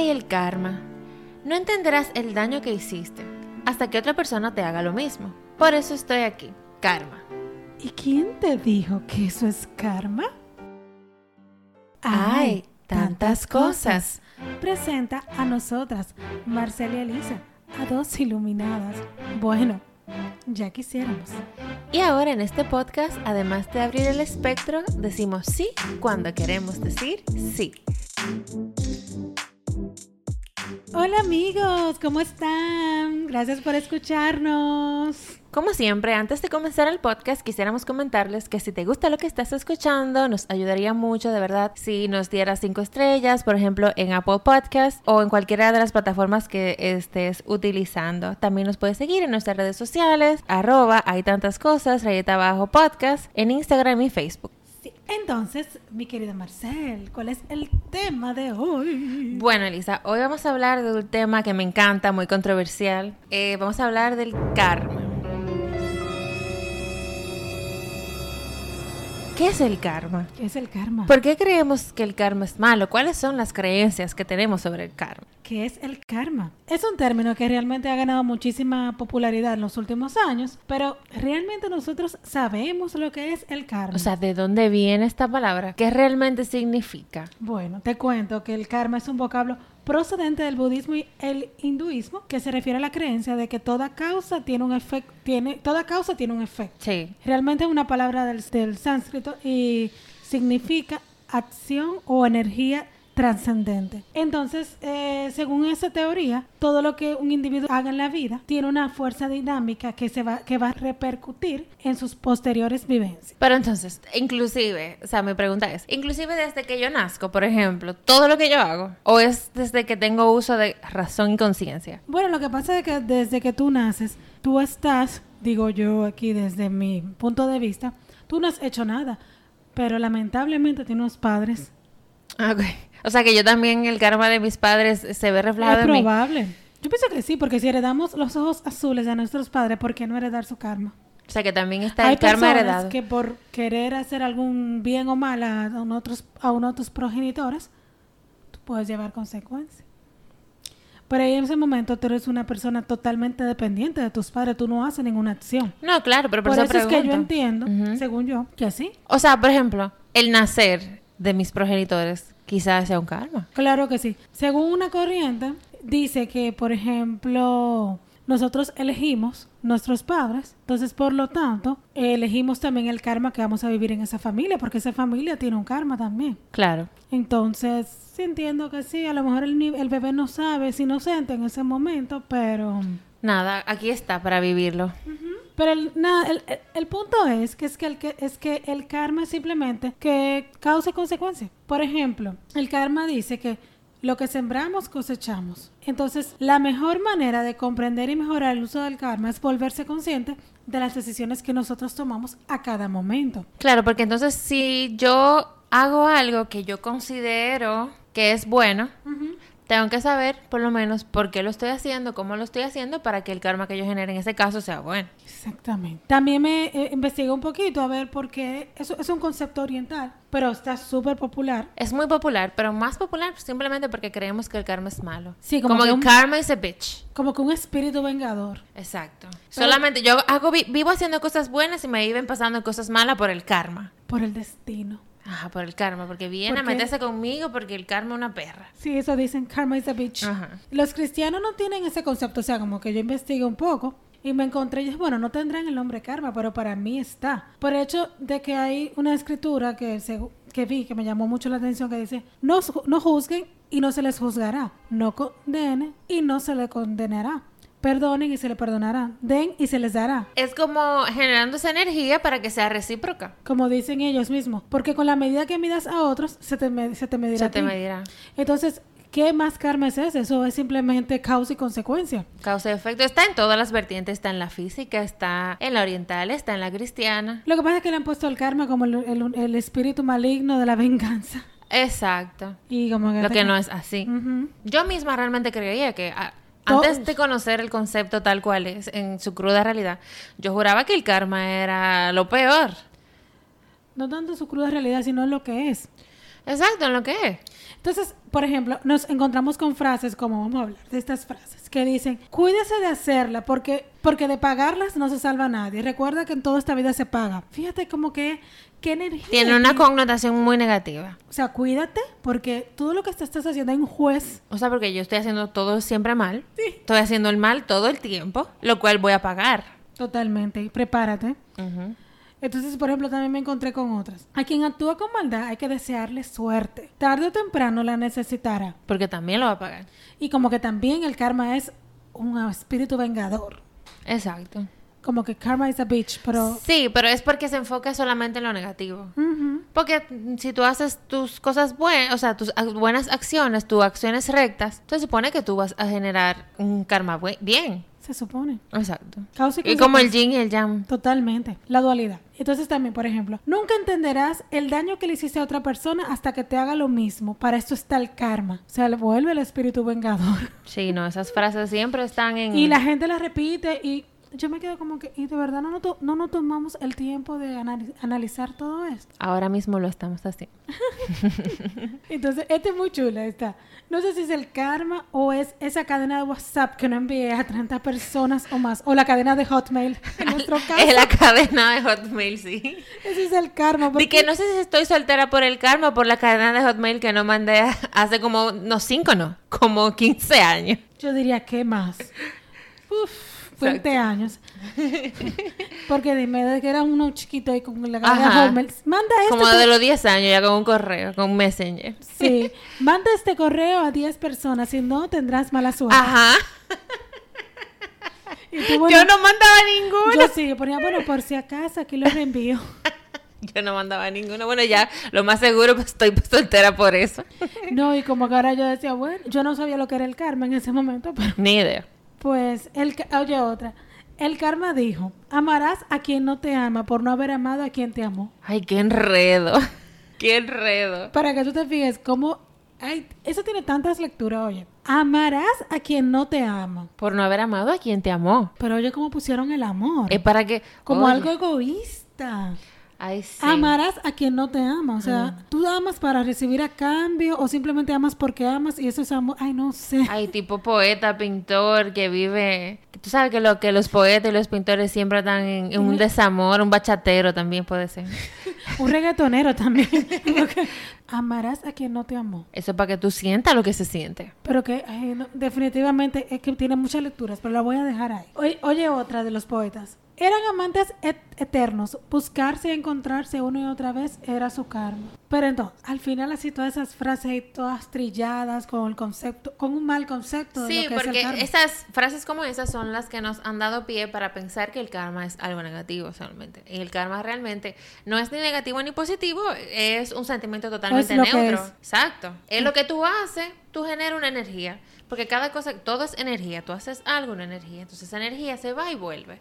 Ay, el karma. No entenderás el daño que hiciste hasta que otra persona te haga lo mismo. Por eso estoy aquí, karma. ¿Y quién te dijo que eso es karma? Ay, tantas cosas. Presenta a nosotras, Marcela y Elisa, a dos iluminadas. Bueno, ya quisiéramos. Y ahora en este podcast, además de abrir el espectro, decimos sí cuando queremos decir sí. Hola amigos, ¿cómo están? Gracias por escucharnos. Como siempre, antes de comenzar el podcast, quisiéramos comentarles que si te gusta lo que estás escuchando, nos ayudaría mucho, de verdad, si nos dieras cinco estrellas, por ejemplo, en Apple Podcast o en cualquiera de las plataformas que estés utilizando. También nos puedes seguir en nuestras redes sociales, arroba, hay tantas cosas, rayeta abajo podcast, en Instagram y Facebook. Entonces, mi querida Marcel, ¿cuál es el tema de hoy? Bueno, Elisa, hoy vamos a hablar de un tema que me encanta, muy controversial. Eh, vamos a hablar del karma. ¿Qué es el karma? ¿Qué es el karma? ¿Por qué creemos que el karma es malo? ¿Cuáles son las creencias que tenemos sobre el karma? ¿Qué es el karma? Es un término que realmente ha ganado muchísima popularidad en los últimos años, pero realmente nosotros sabemos lo que es el karma. O sea, ¿de dónde viene esta palabra? ¿Qué realmente significa? Bueno, te cuento que el karma es un vocablo procedente del budismo y el hinduismo que se refiere a la creencia de que toda causa tiene un efecto, tiene, toda causa tiene un efecto. Sí. Realmente es una palabra del, del sánscrito y significa acción o energía trascendente. Entonces, eh, según esa teoría, todo lo que un individuo haga en la vida tiene una fuerza dinámica que se va que va a repercutir en sus posteriores vivencias. Pero entonces, inclusive, o sea, mi pregunta es, inclusive desde que yo nazco, por ejemplo, todo lo que yo hago, o es desde que tengo uso de razón y conciencia. Bueno, lo que pasa es que desde que tú naces, tú estás, digo yo aquí desde mi punto de vista, tú no has hecho nada, pero lamentablemente tienes unos padres. Ah, Ok. O sea que yo también el karma de mis padres se ve reflejado Es en mí. probable. Yo pienso que sí, porque si heredamos los ojos azules de nuestros padres, ¿por qué no heredar su karma? O sea que también está Hay el karma personas heredado. que por querer hacer algún bien o mal a, a un otros, a uno de tus progenitores, tú puedes llevar consecuencias. Pero ahí en ese momento tú eres una persona totalmente dependiente de tus padres, tú no haces ninguna acción. No, claro, pero por, Por eso, eso es que yo entiendo, Ujú. según yo, que sí. O sea, por ejemplo, el nacer de mis progenitores quizás sea un karma. Claro que sí. Según una corriente, dice que, por ejemplo, nosotros elegimos nuestros padres, entonces por lo tanto, elegimos también el karma que vamos a vivir en esa familia, porque esa familia tiene un karma también. Claro. Entonces, sí entiendo que sí, a lo mejor el, el bebé no sabe, es inocente en ese momento, pero... Nada, aquí está para vivirlo. Pero el, nada, el, el- el punto es que es que, el, que es que el karma es simplemente que causa y consecuencia. Por ejemplo, el karma dice que lo que sembramos cosechamos. Entonces, la mejor manera de comprender y mejorar el uso del karma es volverse consciente de las decisiones que nosotros tomamos a cada momento. Claro, porque entonces si yo hago algo que yo considero que es bueno, tengo que saber por lo menos por qué lo estoy haciendo, cómo lo estoy haciendo para que el karma que yo genere en ese caso sea bueno. Exactamente. También me eh, investigué un poquito a ver por qué eso es un concepto oriental, pero está súper popular. Es muy popular, pero más popular simplemente porque creemos que el karma es malo. Sí, como como, que un- karma is a bitch. Como que un espíritu vengador. Exacto. Pero- Solamente yo hago vi- vivo haciendo cosas buenas y me viven pasando cosas malas por el karma. Por el destino. Ajá, por el karma, porque viene a meterse conmigo porque el karma es una perra. Sí, eso dicen karma is a bitch. Ajá. Los cristianos no tienen ese concepto, o sea, como que yo investigué un poco y me encontré, y dije, bueno, no tendrán el nombre karma, pero para mí está. Por el hecho de que hay una escritura que, segu- que vi, que me llamó mucho la atención, que dice, no, no juzguen y no se les juzgará, no condenen y no se les condenará, perdonen y se les perdonará, den y se les dará. Es como generando esa energía para que sea recíproca. Como dicen ellos mismos, porque con la medida que midas a otros, se te, se te medirá Se a te medirá. Entonces, ¿qué más karma es ese? Eso es simplemente causa y consecuencia. Causa y efecto. Está en todas las vertientes. Está en la física, está en la oriental, está en la cristiana. Lo que pasa es que le han puesto el karma como el, el- el espíritu maligno de la venganza. Exacto. Y como que Lo que no es así. Yo misma realmente creía que ah, antes de conocer el concepto tal cual es, en su cruda realidad, yo juraba que el karma era lo peor. No tanto su cruda realidad, sino lo que es. Exacto, en lo que es. Entonces, por ejemplo, nos encontramos con frases como, vamos a hablar de estas frases, que dicen, cuídese de hacerla porque, porque de pagarlas no se salva nadie. Recuerda que en toda esta vida se paga. Fíjate como que, qué energía. Tiene una connotación muy negativa. O sea, cuídate porque todo lo que te estás haciendo hay un juez. O sea, porque yo estoy haciendo todo siempre mal. Sí. Estoy haciendo el mal todo el tiempo, lo cual voy a pagar. Totalmente. Prepárate. Entonces, por ejemplo, también me encontré con otras. A quien actúa con maldad hay que desearle suerte. Tarde o temprano la necesitará. Porque también lo va a pagar. Y como que también el karma es un espíritu vengador. Exacto. Como que karma is a bitch, pero... Sí, pero es porque se enfoca solamente en lo negativo. Porque si tú haces tus cosas buenas, o sea, tus buenas acciones, tus acciones rectas, se supone que tú vas a generar un karma bien. Se supone. Exacto. y, como el yin y el yang. Totalmente. La dualidad. Entonces también, por ejemplo, nunca entenderás el daño que le hiciste a otra persona hasta que te haga lo mismo. Para esto está el karma. O sea, vuelve el espíritu vengador. Sí, no, esas frases siempre están en... Y la gente las repite y yo me quedo como que, y de verdad no, no, no nos tomamos el tiempo de analizar todo esto. Ahora mismo lo estamos haciendo. Entonces, esta es muy chula, esta. No sé si es el karma o es esa cadena de WhatsApp que no envié a 30 personas o más. O la cadena de Hotmail, en nuestro caso. Es la cadena de Hotmail, sí. Ese es el karma. Y que no sé si estoy soltera por el karma o por la cadena de Hotmail que no mandé hace como, no, 5 no, como 15 años. Yo diría, ¿qué más? Uf. 20 años. Porque dime, de que era uno chiquito y con la cadena Hotmail. Manda esto. Como de los 10 años, ya con un correo, con un messenger. Sí. Manda este correo a 10 personas, si no tendrás mala suerte. Ajá. yo no mandaba ninguno. Yo sí, yo ponía, bueno, por si acaso, aquí lo reenvío. yo no mandaba ninguno. Bueno, ya lo más seguro pues estoy soltera por eso. no, y como que ahora yo decía, bueno, yo no sabía lo que era el karma en ese momento, pero... Ni idea. Pues, el, oye otra. El karma dijo, amarás a quien no te ama por no haber amado a quien te amó. Ay, qué enredo. qué enredo. Para que tú te fijes cómo... Ay, eso tiene tantas lecturas, oye. Amarás a quien no te ama. Por no haber amado a quien te amó. Pero oye, cómo pusieron el amor. Es para que... Como algo egoísta. Amarás a quien no te ama. O sea, tú amas para recibir a cambio o simplemente amas porque amas y eso es amor. Ay, no sé. Ay, tipo poeta, pintor que vive. Tú sabes que lo que los poetas y los pintores siempre están en, un desamor, un bachatero también puede ser. un reggaetonero también. Amarás a quien no te amó. Eso es para que tú sientas lo que se siente. Pero que definitivamente es que tiene muchas lecturas, pero la voy a dejar ahí. oye otra de los poetas. Eran amantes eternos. Buscarse y encontrarse uno y otra vez era su karma. Pero entonces, al final así todas esas frases ahí todas trilladas con el concepto, con un mal concepto de lo que porque es el esas frases como esas son las que nos han dado pie para pensar que el karma es algo negativo solamente. Y el karma realmente no es ni negativo ni positivo, es un sentimiento totalmente neutro. Exacto. Es lo que tú haces, tú generas una energía. Porque cada cosa, todo es energía. Tú haces algo, una energía. Entonces esa energía se va y vuelve.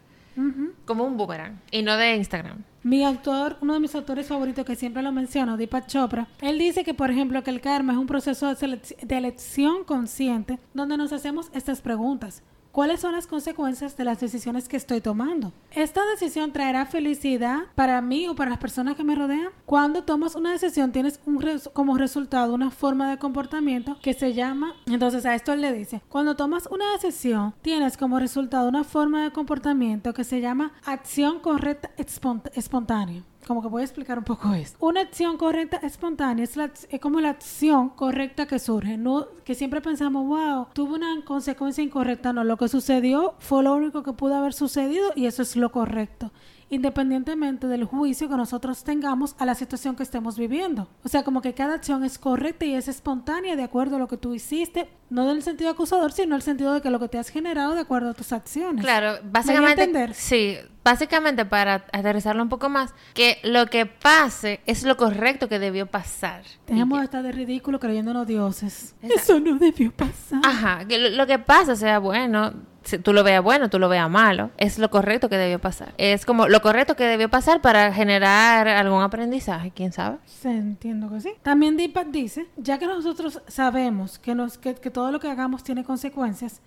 Como un boomerang. Y no de Instagram. Mi autor, uno de mis autores favoritos que siempre lo menciono, Deepak Chopra, él dice que, por ejemplo, que el karma es un proceso de elección consciente donde nos hacemos estas preguntas. ¿Cuáles son las consecuencias de las decisiones que estoy tomando? ¿Esta decisión traerá felicidad para mí o para las personas que me rodean? Cuando tomas una decisión tienes un como resultado una forma de comportamiento que se llama, entonces a esto él le dice, cuando tomas una decisión tienes como resultado una forma de comportamiento que se llama acción correcta espontánea como que voy a explicar un poco esto. Una acción correcta espontánea es, es como la acción correcta que surge, no que siempre pensamos, wow, tuvo una consecuencia incorrecta, no, lo que sucedió fue lo único que pudo haber sucedido y eso es lo correcto independientemente del juicio que nosotros tengamos a la situación que estemos viviendo. O sea, como que cada acción es correcta y es espontánea de acuerdo a lo que tú hiciste, no en el sentido acusador, sino en el sentido de que lo que te has generado de acuerdo a tus acciones. Claro, básicamente. Sí, básicamente para aterrizarlo un poco más, que lo que pase es lo correcto que debió pasar. Tenemos estar de ridículo creyéndonos dioses. Eso no debió pasar. Ajá, que lo que pasa sea bueno tú lo veas bueno, tú lo veas malo, es lo correcto que debió pasar. Es como lo correcto que debió pasar para generar algún aprendizaje, quién sabe. Sí, entiendo que sí. También Deepak dice, ya que nosotros sabemos que, nos, que, todo lo que hagamos tiene consecuencias,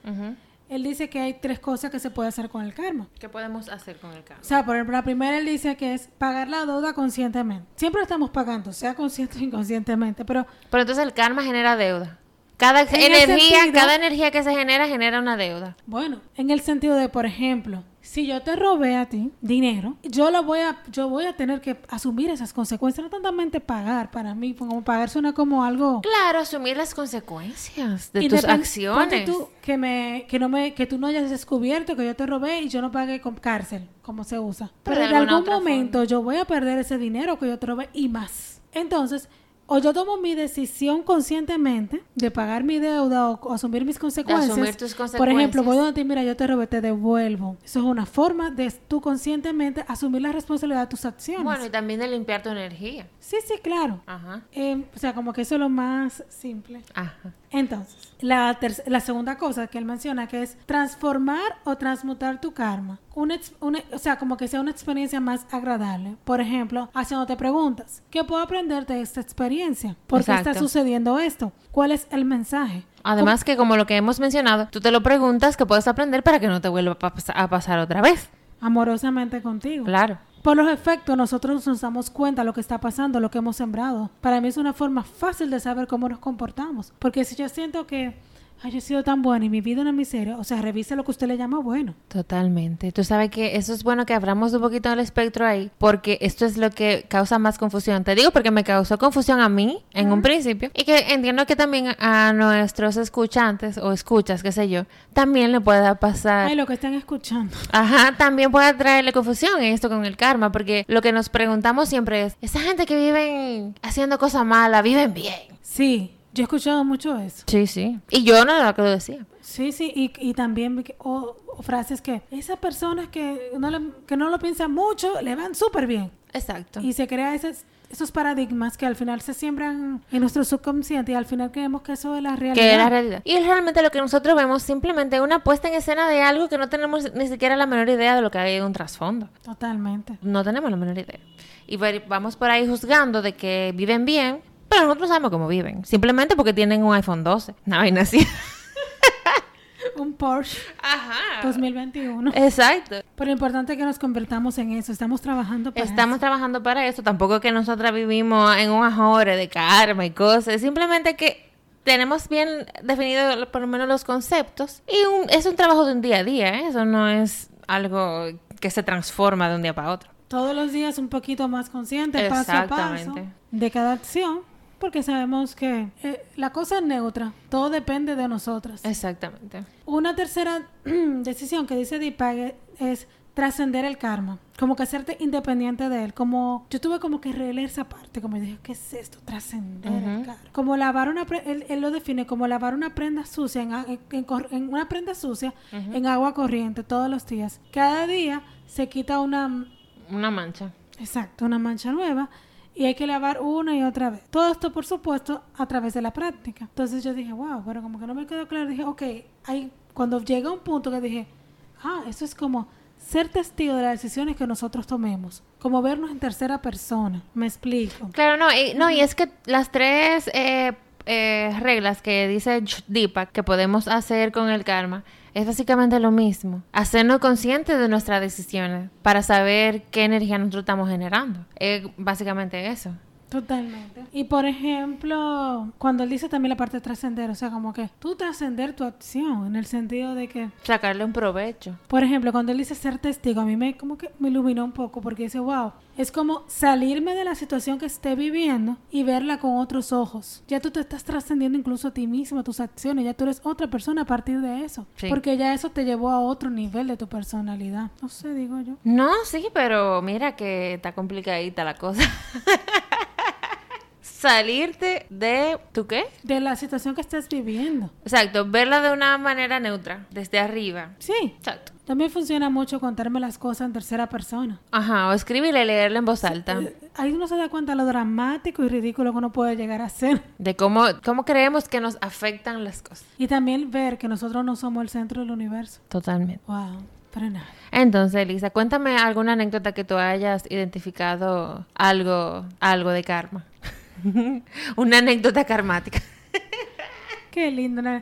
él dice que hay tres cosas que se puede hacer con el karma. ¿Qué podemos hacer con el karma? O sea, por ejemplo, la primera él dice que es pagar la deuda conscientemente. Siempre lo estamos pagando, sea consciente o inconscientemente, pero Pero entonces el karma genera deuda. Cada energía, sentido- cada energía que se genera genera una deuda. bueno, en el sentido de, por ejemplo, si yo te robé a ti dinero, yo lo voy a, yo voy a tener que asumir esas consecuencias, no tantamente pagar para mí, como pagar suena como algo Claro, asumir las consecuencias de tus acciones. tú que me que no me que tú no hayas descubierto que yo te robé y yo no pagué con cárcel como se usa Pero en algún momento yo voy a perder ese dinero que yo te robé y más entonces o yo tomo mi decisión conscientemente de pagar mi deuda o, asumir mis consecuencias. asumir tus Por ejemplo, voy consecuencias. donde te mira, yo te robé, te devuelvo. Eso es una forma de tú conscientemente asumir la responsabilidad de tus acciones. Bueno, y también de limpiar tu energía. sí, sí, claro. Ajá. Eh, o sea, como que eso es lo más simple. Ajá. Entonces, la, la segunda cosa que él menciona que es transformar o transmutar tu karma. Una, una- o sea, como que sea una experiencia más agradable. Por ejemplo, haciéndote preguntas. ¿Qué puedo aprender de esta experiencia? ¿Por qué está sucediendo esto? ¿Cuál es el mensaje? Además que como lo que hemos mencionado, tú te lo preguntas que puedes aprender para que no te vuelva a, pas- a pasar otra vez. Amorosamente contigo. Claro. Por los efectos, nosotros nos damos cuenta de lo que está pasando, lo que hemos sembrado. Para mí es una forma fácil de saber cómo nos comportamos. Porque si yo siento que ay, yo he sido tan buena y mi vida una miseria, o sea, revise lo que usted le llama bueno. Totalmente. Tú sabes que eso es bueno que abramos un poquito del espectro ahí, porque esto es lo que causa más confusión. Te digo porque me causó confusión a mí en un principio y que entiendo que también a nuestros escuchantes o escuchas, qué sé yo, también le pueda pasar. Ay, lo que están escuchando. Ajá, también puede traerle confusión en esto con el karma, porque lo que nos preguntamos siempre es, esa gente que viven haciendo cosas malas, viven bien. Sí, yo he escuchado mucho eso. Sí, sí. Y yo no era lo que lo decía. Sí, sí, y, y también o, o frases que esas personas que no, le- que no lo piensan mucho le van súper bien. Exacto. Y se crea esos, esos paradigmas que al final se siembran en nuestro subconsciente y al final creemos que eso es la realidad. que es la realidad. Y es realmente lo que nosotros vemos simplemente una puesta en escena de algo que no tenemos ni siquiera la menor idea de lo que hay en un trasfondo. Totalmente. No tenemos la menor idea. Y vamos por ahí juzgando de que viven bien, pero nosotros sabemos cómo viven. Simplemente porque tienen un iPhone 12. Una vaina así. Un Porsche Ajá. 2021. Exacto. Pero lo importante es que nos convertamos en eso. Estamos trabajando para Estamos trabajando para eso. Tampoco es que nosotras vivimos en un ajore de karma y cosas. Simplemente que tenemos bien definido por lo menos los conceptos. Y un- es un trabajo de un día a día. ¿eh? Eso no es algo que se transforma de un día para otro. eso. Todos los días un poquito más consciente, paso a paso, de cada acción. Porque sabemos que eh, la cosa es neutra. Todo depende de nosotras. Exactamente. Una tercera decisión que dice Deepak es trascender el karma, como que hacerte independiente de él, como yo tuve como que releer esa parte, como dije, ¿qué es esto? Trascender el karma. Como lavar una, pre- él, él lo define como lavar una prenda sucia, en, a- en- en cor- en una prenda sucia en agua corriente todos los días. Cada día se quita una, Una mancha. exacto, una mancha nueva y hay que lavar una y otra vez. Todo esto, por supuesto, a través de la práctica. Entonces yo dije, wow, pero como que no me quedó claro. Dije, ok, hay, cuando llega un punto que dije, ah, eso es como ser testigo de las decisiones que nosotros tomemos. Como vernos en tercera persona. Me explico. Claro, no, y, no, y es que las tres eh, eh, reglas que dice Deepak que podemos hacer con el karma es básicamente lo mismo. Hacernos conscientes de nuestras decisiones para saber qué energía nosotros estamos generando. Es básicamente eso. Totalmente. Y por ejemplo, cuando él dice también la parte de trascender, o sea, como que tú trascender tu acción, en el sentido de que Sacarle un provecho. Por ejemplo, cuando él dice ser testigo, a mí me como que me iluminó un poco porque dice, wow, es como salirme de la situación que esté viviendo y verla con otros ojos. Ya tú te estás trascendiendo incluso a ti mismo, a tus acciones, ya tú eres otra persona a partir de eso. Sí. Porque ya eso te llevó a otro nivel de tu personalidad. No sé, digo yo. No, sí, pero mira que está complicadita la cosa. Salirte de... ¿Tú qué? De la situación que estés viviendo. Exacto, verla de una manera neutra, desde arriba. Sí. Exacto. También funciona mucho contarme las cosas en tercera persona. Ajá, o escribirle, leerla en voz alta. Eh, Ahí uno se da cuenta lo dramático y ridículo que uno puede llegar a ser. De cómo, cómo creemos que nos afectan las cosas. Y también ver que nosotros no somos el centro del universo. Totalmente. Wow, para nada. Entonces, Elisa, cuéntame alguna anécdota que tú hayas identificado algo, algo de karma. Una anécdota karmática. Qué lindo. No,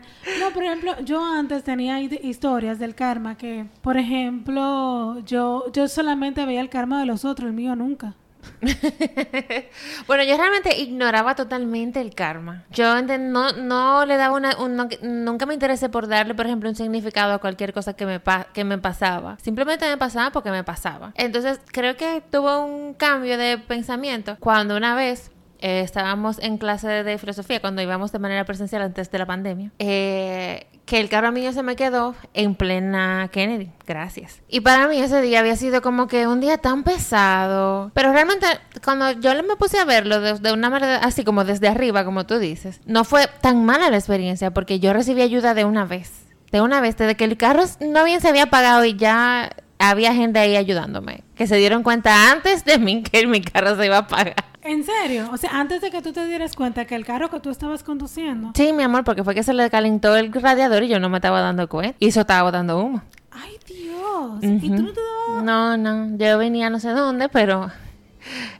por ejemplo, yo antes tenía hi- historias del karma que, por ejemplo, yo, yo solamente veía el karma de los otros, el mío nunca. bueno, yo realmente ignoraba totalmente el karma. Yo no, no le daba una... un- no- nunca me interesé por darle, por ejemplo, un significado a cualquier cosa que me, que me pasaba. Simplemente me pasaba porque me pasaba. Entonces, creo que tuvo un cambio de pensamiento cuando una vez... eh, estábamos en clase de filosofía cuando íbamos de manera presencial antes de la pandemia. eh, que el karma mío se me quedó en plena Kennedy. Gracias. Y para mí ese día había sido como que un día tan pesado. Pero realmente cuando yo me puse a verlo de, de una manera así como desde arriba, como tú dices, no fue tan mala la experiencia porque yo recibí ayuda de una vez. De una vez, desde que el carro no bien se había apagado y ya había gente ahí ayudándome. Que se dieron cuenta antes de mí que mi carro se iba a apagar. ¿En serio? O sea, antes de que tú te dieras cuenta que el carro que tú estabas conduciendo... Sí, mi amor, porque fue que se le calentó el radiador y yo no me estaba dando cuenta. Y eso estaba dando humo. ¡Ay, Dios! ¿Y tú no te dabas... No, no, yo venía no sé dónde, pero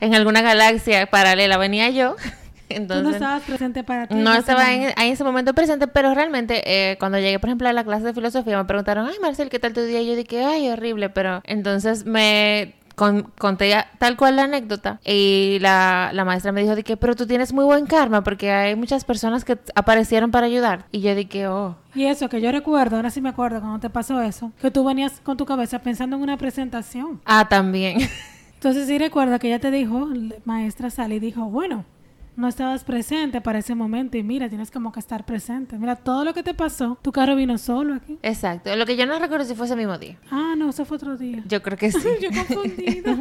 en alguna galaxia paralela venía yo. Tú Entonces, no estabas presente para ti. no estaba en, en ese momento presente, pero realmente eh, cuando llegué, por ejemplo, a la clase de filosofía, me preguntaron, ay, Marcel, ¿qué tal tu día? Y yo dije, ay, horrible, pero entonces me con- conté tal cual la anécdota y la, la maestra me dijo, de que, pero tú tienes muy buen karma porque hay muchas personas que aparecieron para ayudar. Y yo dije, oh, Y eso que yo recuerdo, ahora sí me acuerdo cuando te pasó eso, que tú venías con tu cabeza pensando en una presentación. ah, también. Entonces sí recuerda que ella te dijo, la maestra Sally dijo, bueno, no estabas presente para ese momento y mira, tienes como que estar presente. Mira, todo lo que te pasó, tu carro vino solo aquí. Exacto. Lo que yo no recuerdo si fue ese mismo día. Ah, no, eso fue otro día. Yo creo que sí. yo confundida.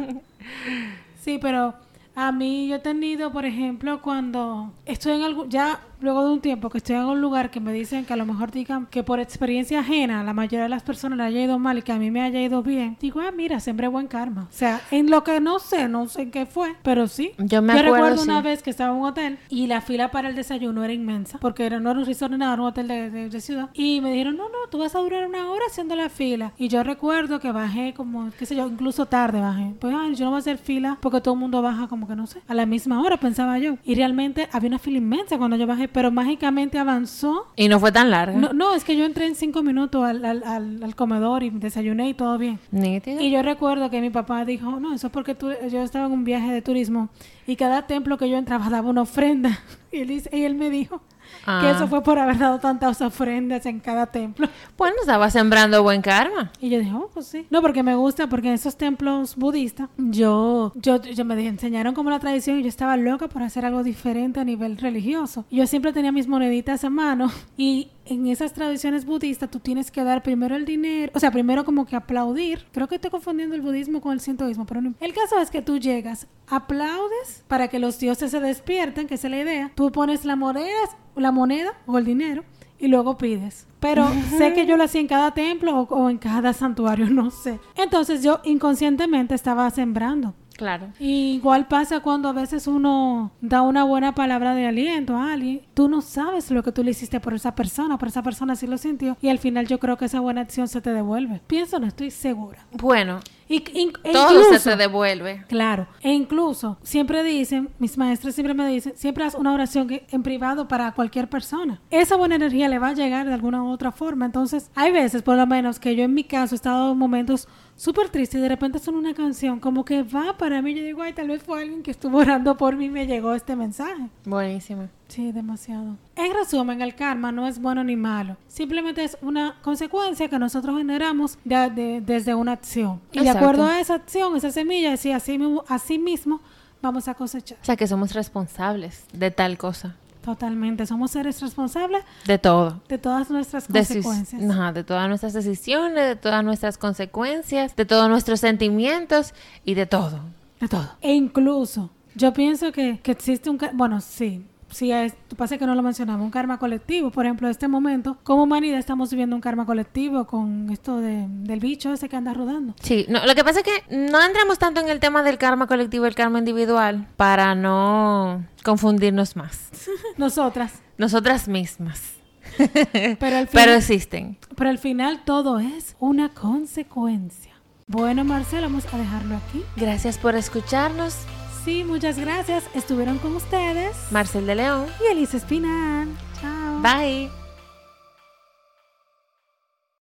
sí, pero a mí yo he tenido, por ejemplo, cuando estoy en algún, ya luego de un tiempo que estoy en algún lugar que me dicen que a lo mejor digan que por experiencia ajena la mayoría de las personas le haya ido mal y que a mí me haya ido bien, digo, ah, mira, sembré buen karma. O sea, en lo que no sé, no sé en qué fue, pero sí. Yo me acuerdo, recuerdo sí. una vez que estaba en un hotel y la fila para el desayuno era inmensa, porque era, no era un resort ni nada, era un hotel de, de- de ciudad. Y me dijeron, no, no, tú vas a durar una hora haciendo la fila. Y yo recuerdo que bajé como, qué sé yo, incluso tarde bajé. Pues, ay, yo no voy a hacer fila porque todo el mundo baja como que no sé, a la misma hora pensaba yo. Y realmente había una fila inmensa cuando yo bajé, pero mágicamente avanzó. Y no fue tan larga. No, no, es que yo entré en cinco minutos al, al, al, al comedor y desayuné y todo bien. Nítido. Y yo recuerdo que mi papá dijo, no, eso es porque tú, yo estaba en un viaje de turismo y cada templo que yo entraba daba una ofrenda. Y él, dice- y él me dijo que Ah. eso fue por haber dado tantas ofrendas en cada templo. Bueno, estaba sembrando buen karma. Y yo dije, oh, pues sí. No, porque me gusta, porque en esos templos budistas, yo, yo, yo me enseñaron como la tradición y yo estaba loca por hacer algo diferente a nivel religioso. Yo siempre tenía mis moneditas en mano y en esas tradiciones budistas tú tienes que dar primero el dinero, o sea, primero como que aplaudir. Creo que estoy confundiendo el budismo con el sintoísmo, pero no. El caso es que tú llegas, aplaudes para que los dioses se despierten, que esa es la idea. Tú pones la moneda, la moneda o el dinero y luego pides. Pero sé que yo lo hacía en cada templo o, o en cada santuario, no sé. Entonces yo inconscientemente estaba sembrando. Claro. Y igual pasa cuando a veces uno da una buena palabra de aliento a alguien. Tú no sabes lo que tú le hiciste por esa persona, pero esa persona sí lo sintió. Y al final yo creo que esa buena acción se te devuelve. Pienso, no estoy segura. Bueno, Y, in- e todo incluso- se te devuelve. Claro, e incluso siempre dicen, mis maestros siempre me dicen, siempre haz una oración que- en privado para cualquier persona. Esa buena energía le va a llegar de alguna u otra forma. Entonces, hay veces, por lo menos, que yo en mi caso he estado en momentos súper tristes y de repente son una canción como que va para mí. Yo digo, ay, tal vez fue alguien que estuvo orando por mí y me llegó este mensaje. Buenísimo. Sí, demasiado. En resumen, el karma no es bueno ni malo. Simplemente es una consecuencia que nosotros generamos de- de- desde una acción. Y de acuerdo a esa acción, esa semilla, sí, así, mismo- así mismo vamos a cosechar. O sea, que somos responsables de tal cosa. Totalmente. Somos seres responsables De todo. de todas nuestras consecuencias. de todas nuestras decisiones, de todas nuestras consecuencias, de todos nuestros sentimientos y de todo. De todo. E incluso, yo pienso que, que existe un... Bueno, sí. Sí, es, pasa que no lo mencionamos, un karma colectivo. Por ejemplo, en este momento, como humanidad estamos viviendo un karma colectivo con esto de, del bicho ese que anda rodando. Sí, no, lo que pasa es que no entramos tanto en el tema del karma colectivo y el karma individual para no confundirnos más. Nosotras. Nosotras mismas. Pero al, Pero final, existen. pero al final todo es una consecuencia. Bueno, Marcelo, vamos a dejarlo aquí. Gracias por escucharnos. Sí, muchas gracias. Estuvieron con ustedes. Marcel de León. Y Elisa Espinal. Chao. Bye.